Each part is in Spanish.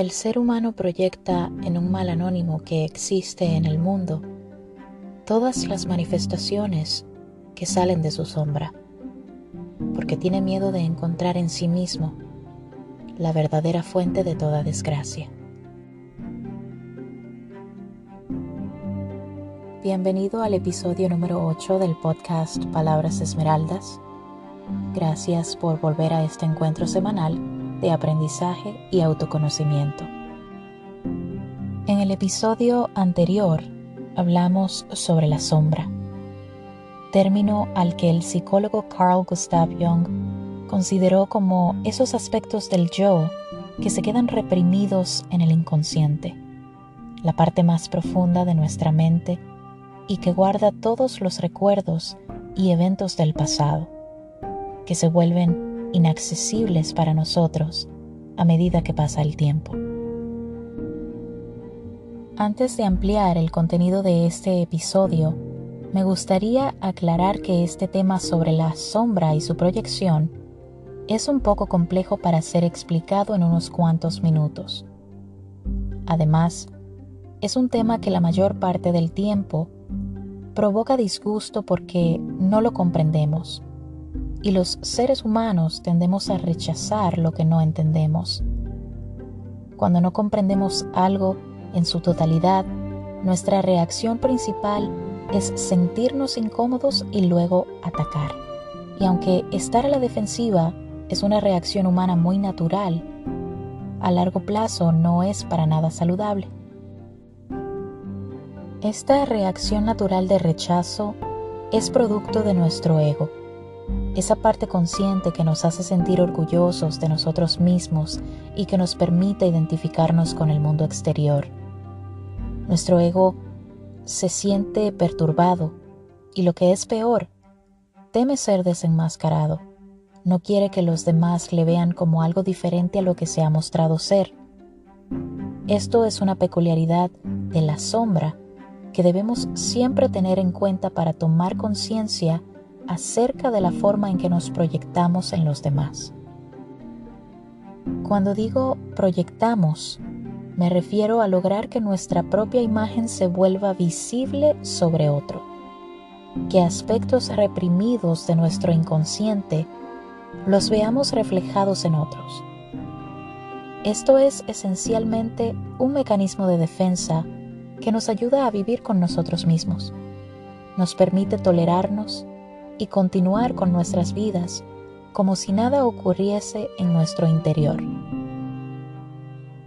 El ser humano proyecta en un mal anónimo que existe en el mundo todas las manifestaciones que salen de su sombra, porque tiene miedo de encontrar en sí mismo la verdadera fuente de toda desgracia. Bienvenido al episodio número 8 del podcast Palabras Esmeraldas. Gracias por volver a este encuentro semanal de aprendizaje y autoconocimiento. En el episodio anterior hablamos sobre la sombra, término al que el psicólogo Carl Gustav Jung consideró como esos aspectos del yo que se quedan reprimidos en el inconsciente, la parte más profunda de nuestra mente y que guarda todos los recuerdos y eventos del pasado, que se vuelven inaccesibles para nosotros a medida que pasa el tiempo. Antes de ampliar el contenido de este episodio, me gustaría aclarar que este tema sobre la sombra y su proyección es un poco complejo para ser explicado en unos cuantos minutos. Además, es un tema que la mayor parte del tiempo provoca disgusto porque no lo comprendemos y los seres humanos tendemos a rechazar lo que no entendemos. Cuando no comprendemos algo en su totalidad, nuestra reacción principal es sentirnos incómodos y luego atacar. Y aunque estar a la defensiva es una reacción humana muy natural, a largo plazo no es para nada saludable. Esta reacción natural de rechazo es producto de nuestro ego esa parte consciente que nos hace sentir orgullosos de nosotros mismos y que nos permite identificarnos con el mundo exterior. Nuestro ego se siente perturbado y lo que es peor, teme ser desenmascarado. No quiere que los demás le vean como algo diferente a lo que se ha mostrado ser. Esto es una peculiaridad de la sombra que debemos siempre tener en cuenta para tomar conciencia acerca de la forma en que nos proyectamos en los demás. Cuando digo proyectamos, me refiero a lograr que nuestra propia imagen se vuelva visible sobre otro, que aspectos reprimidos de nuestro inconsciente los veamos reflejados en otros. Esto es esencialmente un mecanismo de defensa que nos ayuda a vivir con nosotros mismos. Nos permite tolerarnos, y continuar con nuestras vidas como si nada ocurriese en nuestro interior.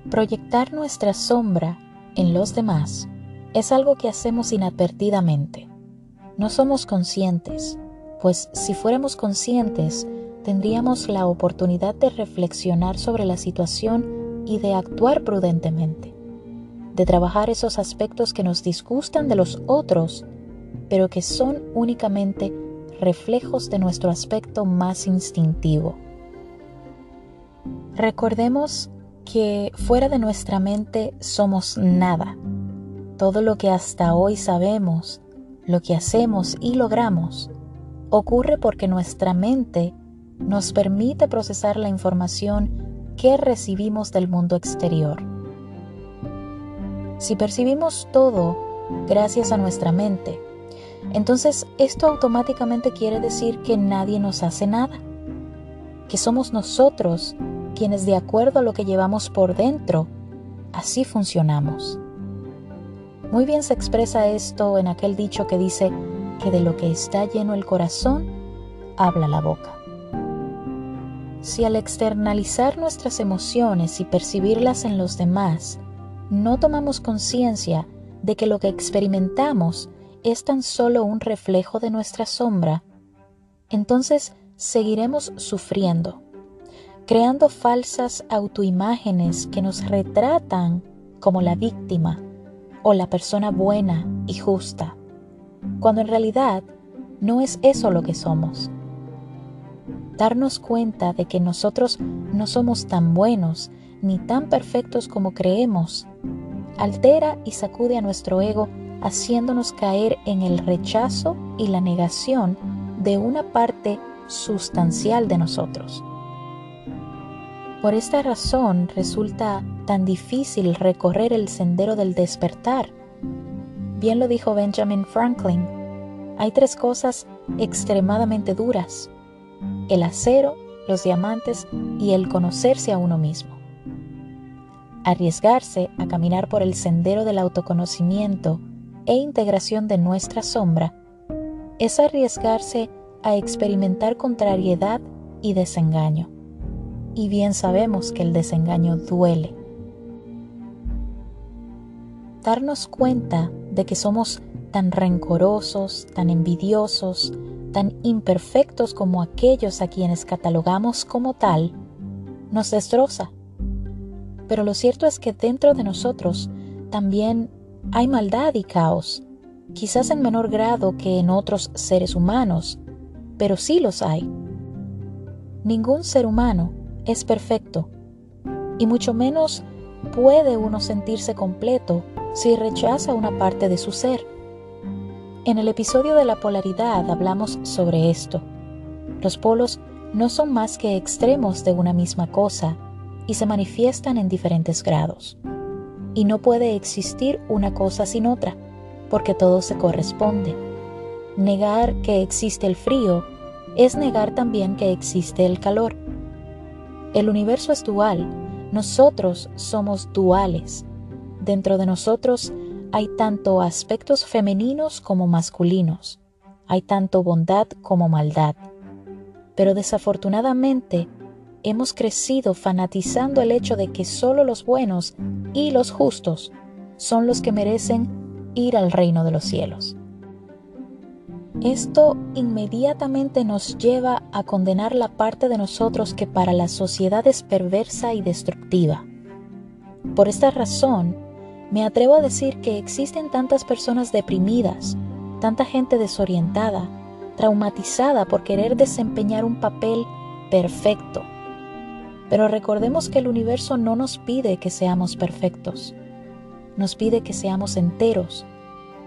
Proyectar nuestra sombra en los demás es algo que hacemos inadvertidamente. No somos conscientes, pues si fuéramos conscientes, tendríamos la oportunidad de reflexionar sobre la situación y de actuar prudentemente, de trabajar esos aspectos que nos disgustan de los otros, pero que son únicamente reflejos de nuestro aspecto más instintivo. Recordemos que fuera de nuestra mente somos nada. Todo lo que hasta hoy sabemos, lo que hacemos y logramos, ocurre porque nuestra mente nos permite procesar la información que recibimos del mundo exterior. Si percibimos todo gracias a nuestra mente, entonces esto automáticamente quiere decir que nadie nos hace nada, que somos nosotros quienes de acuerdo a lo que llevamos por dentro, así funcionamos. Muy bien se expresa esto en aquel dicho que dice que de lo que está lleno el corazón, habla la boca. Si al externalizar nuestras emociones y percibirlas en los demás, no tomamos conciencia de que lo que experimentamos es tan solo un reflejo de nuestra sombra, entonces seguiremos sufriendo, creando falsas autoimágenes que nos retratan como la víctima o la persona buena y justa, cuando en realidad no es eso lo que somos. Darnos cuenta de que nosotros no somos tan buenos ni tan perfectos como creemos, altera y sacude a nuestro ego haciéndonos caer en el rechazo y la negación de una parte sustancial de nosotros. Por esta razón resulta tan difícil recorrer el sendero del despertar. Bien lo dijo Benjamin Franklin, hay tres cosas extremadamente duras, el acero, los diamantes y el conocerse a uno mismo. Arriesgarse a caminar por el sendero del autoconocimiento e integración de nuestra sombra es arriesgarse a experimentar contrariedad y desengaño. Y bien sabemos que el desengaño duele. Darnos cuenta de que somos tan rencorosos, tan envidiosos, tan imperfectos como aquellos a quienes catalogamos como tal, nos destroza. Pero lo cierto es que dentro de nosotros también hay maldad y caos, quizás en menor grado que en otros seres humanos, pero sí los hay. Ningún ser humano es perfecto, y mucho menos puede uno sentirse completo si rechaza una parte de su ser. En el episodio de la polaridad hablamos sobre esto. Los polos no son más que extremos de una misma cosa y se manifiestan en diferentes grados. Y no puede existir una cosa sin otra, porque todo se corresponde. Negar que existe el frío es negar también que existe el calor. El universo es dual, nosotros somos duales. Dentro de nosotros hay tanto aspectos femeninos como masculinos, hay tanto bondad como maldad. Pero desafortunadamente hemos crecido fanatizando el hecho de que solo los buenos y los justos son los que merecen ir al reino de los cielos. Esto inmediatamente nos lleva a condenar la parte de nosotros que para la sociedad es perversa y destructiva. Por esta razón, me atrevo a decir que existen tantas personas deprimidas, tanta gente desorientada, traumatizada por querer desempeñar un papel perfecto. Pero recordemos que el universo no nos pide que seamos perfectos, nos pide que seamos enteros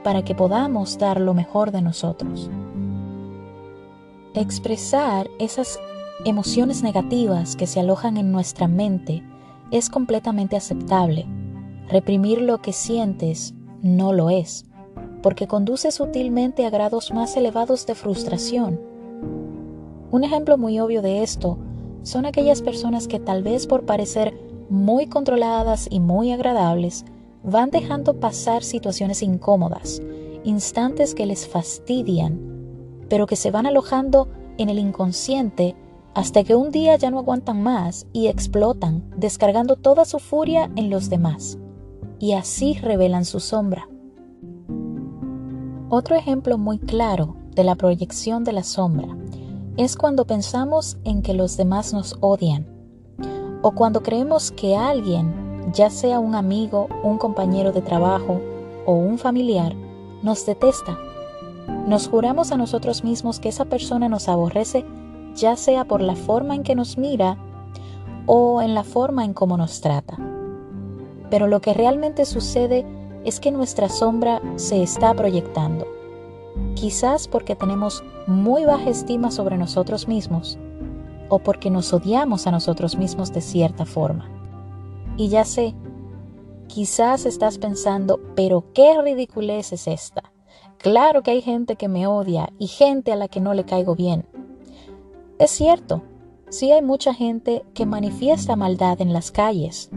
para que podamos dar lo mejor de nosotros. Expresar esas emociones negativas que se alojan en nuestra mente es completamente aceptable Reprimir lo que sientes no lo es, porque conduce sutilmente a grados más elevados de frustración. Un ejemplo muy obvio de esto son aquellas personas que tal vez por parecer muy controladas y muy agradables, van dejando pasar situaciones incómodas, instantes que les fastidian, pero que se van alojando en el inconsciente hasta que un día ya no aguantan más y explotan, descargando toda su furia en los demás y así revelan su sombra. Otro ejemplo muy claro de la proyección de la sombra es cuando pensamos en que los demás nos odian o cuando creemos que alguien, ya sea un amigo, un compañero de trabajo o un familiar, nos detesta. Nos juramos a nosotros mismos que esa persona nos aborrece ya sea por la forma en que nos mira o en la forma en cómo nos trata pero lo que realmente sucede es que nuestra sombra se está proyectando. Quizás porque tenemos muy baja estima sobre nosotros mismos o porque nos odiamos a nosotros mismos de cierta forma. Y ya sé, quizás estás pensando, pero qué ridiculez es esta. Claro que hay gente que me odia y gente a la que no le caigo bien. Es cierto, sí hay mucha gente que manifiesta maldad en las calles,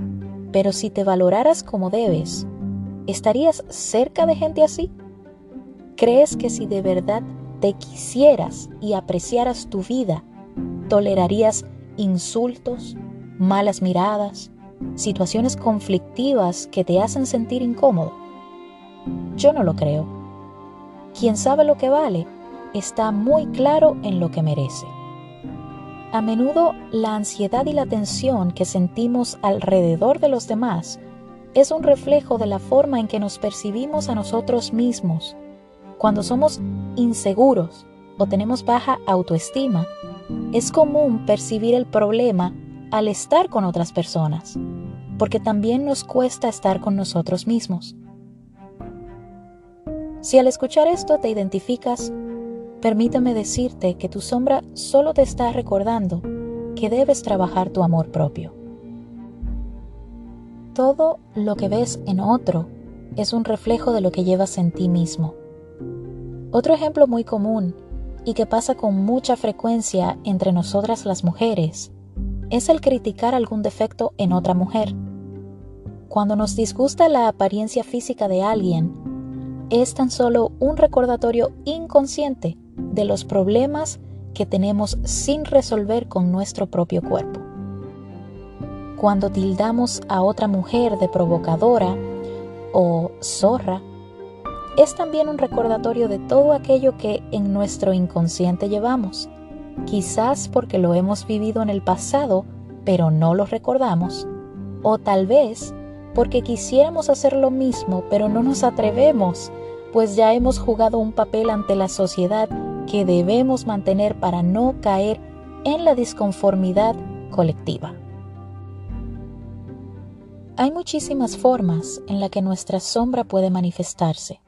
pero si te valoraras como debes, ¿estarías cerca de gente así? ¿Crees que si de verdad te quisieras y apreciaras tu vida, tolerarías insultos, malas miradas, situaciones conflictivas que te hacen sentir incómodo? Yo no lo creo. Quien sabe lo que vale está muy claro en lo que merece. A menudo la ansiedad y la tensión que sentimos alrededor de los demás es un reflejo de la forma en que nos percibimos a nosotros mismos. Cuando somos inseguros o tenemos baja autoestima, es común percibir el problema al estar con otras personas, porque también nos cuesta estar con nosotros mismos. Si al escuchar esto te identificas Permítame decirte que tu sombra solo te está recordando que debes trabajar tu amor propio. todo lo que ves en otro es un reflejo de lo que llevas en ti mismo. Otro ejemplo muy común y que pasa con mucha frecuencia entre nosotras las mujeres es el criticar algún defecto en otra mujer. Cuando nos disgusta la apariencia física de alguien, es tan solo un recordatorio inconsciente de los problemas que tenemos sin resolver con nuestro propio cuerpo. Cuando tildamos a otra mujer de provocadora o zorra, es también un recordatorio de todo aquello que en nuestro inconsciente llevamos, quizás porque lo hemos vivido en el pasado, pero no lo recordamos, o tal vez porque quisiéramos hacer lo mismo, pero no nos atrevemos, pues ya hemos jugado un papel ante la sociedad que debemos mantener para no caer en la disconformidad colectiva. Hay muchísimas formas en la que nuestra sombra puede manifestarse.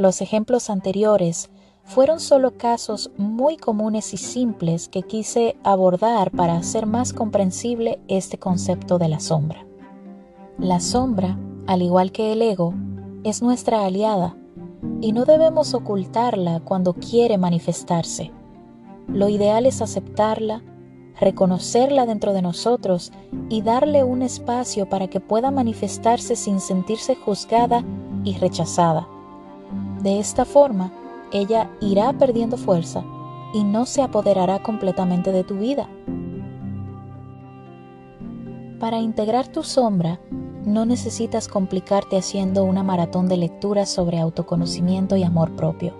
Los ejemplos anteriores fueron solo casos muy comunes y simples que quise abordar para hacer más comprensible este concepto de la sombra. La sombra, al igual que el ego, es nuestra aliada y no debemos ocultarla cuando quiere manifestarse. Lo ideal es aceptarla, reconocerla dentro de nosotros y darle un espacio para que pueda manifestarse sin sentirse juzgada y rechazada. De esta forma, ella irá perdiendo fuerza y no se apoderará completamente de tu vida. Para integrar tu sombra, no necesitas complicarte haciendo una maratón de lecturas sobre autoconocimiento y amor propio.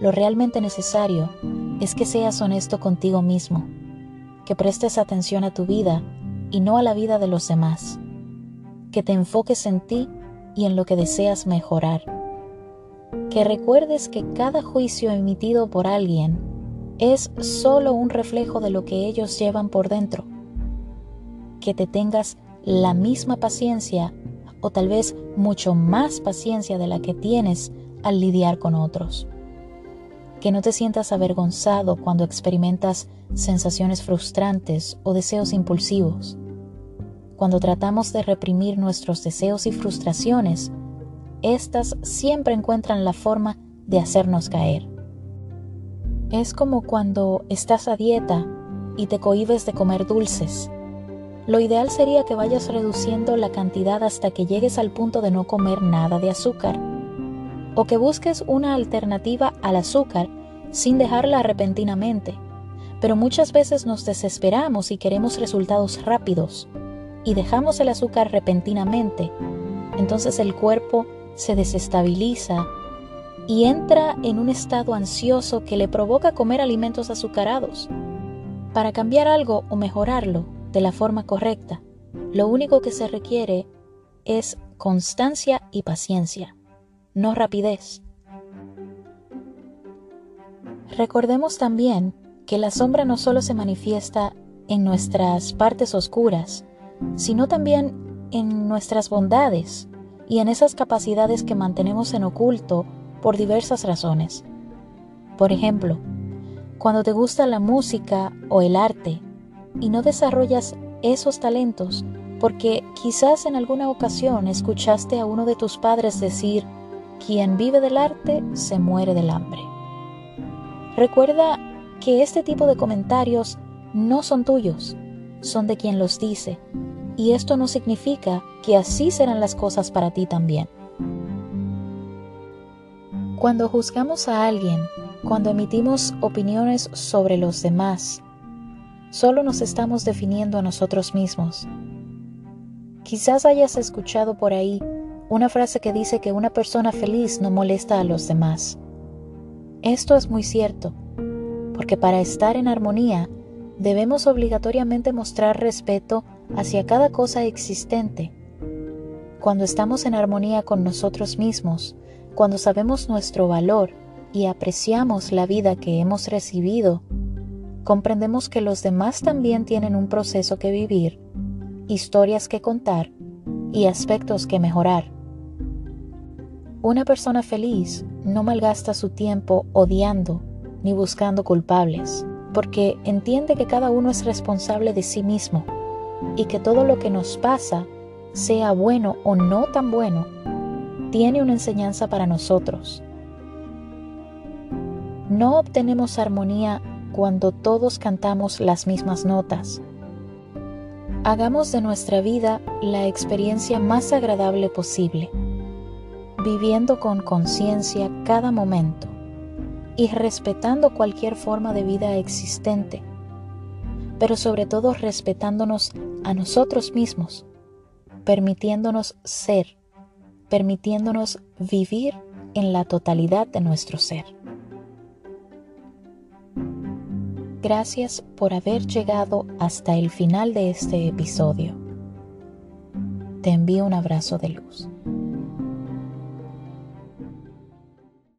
Lo realmente necesario es que seas honesto contigo mismo, que prestes atención a tu vida y no a la vida de los demás, que te enfoques en ti y en lo que deseas mejorar, que recuerdes que cada juicio emitido por alguien es solo un reflejo de lo que ellos llevan por dentro, que te tengas la misma paciencia o tal vez mucho más paciencia de la que tienes al lidiar con otros. Que no te sientas avergonzado cuando experimentas sensaciones frustrantes o deseos impulsivos. Cuando tratamos de reprimir nuestros deseos y frustraciones, éstas siempre encuentran la forma de hacernos caer. Es como cuando estás a dieta y te cohibes de comer dulces lo ideal sería que vayas reduciendo la cantidad hasta que llegues al punto de no comer nada de azúcar. O que busques una alternativa al azúcar sin dejarla repentinamente. Pero muchas veces nos desesperamos y queremos resultados rápidos y dejamos el azúcar repentinamente. Entonces el cuerpo se desestabiliza y entra en un estado ansioso que le provoca comer alimentos azucarados. Para cambiar algo o mejorarlo, de la forma correcta, lo único que se requiere es constancia y paciencia, no rapidez. Recordemos también que la sombra no solo se manifiesta en nuestras partes oscuras, sino también en nuestras bondades y en esas capacidades que mantenemos en oculto por diversas razones. Por ejemplo, cuando te gusta la música o el arte, y no desarrollas esos talentos porque quizás en alguna ocasión escuchaste a uno de tus padres decir, quien vive del arte se muere del hambre. Recuerda que este tipo de comentarios no son tuyos, son de quien los dice, y esto no significa que así serán las cosas para ti también. Cuando juzgamos a alguien, cuando emitimos opiniones sobre los demás, solo nos estamos definiendo a nosotros mismos. Quizás hayas escuchado por ahí una frase que dice que una persona feliz no molesta a los demás. Esto es muy cierto, porque para estar en armonía debemos obligatoriamente mostrar respeto hacia cada cosa existente. Cuando estamos en armonía con nosotros mismos, cuando sabemos nuestro valor y apreciamos la vida que hemos recibido, comprendemos que los demás también tienen un proceso que vivir, historias que contar y aspectos que mejorar. Una persona feliz no malgasta su tiempo odiando ni buscando culpables, porque entiende que cada uno es responsable de sí mismo y que todo lo que nos pasa sea bueno o no tan bueno, tiene una enseñanza para nosotros. No obtenemos armonía cuando todos cantamos las mismas notas. Hagamos de nuestra vida la experiencia más agradable posible, viviendo con conciencia cada momento y respetando cualquier forma de vida existente, pero sobre todo respetándonos a nosotros mismos, permitiéndonos ser, permitiéndonos vivir en la totalidad de nuestro ser. Gracias por haber llegado hasta el final de este episodio. Te envío un abrazo de luz.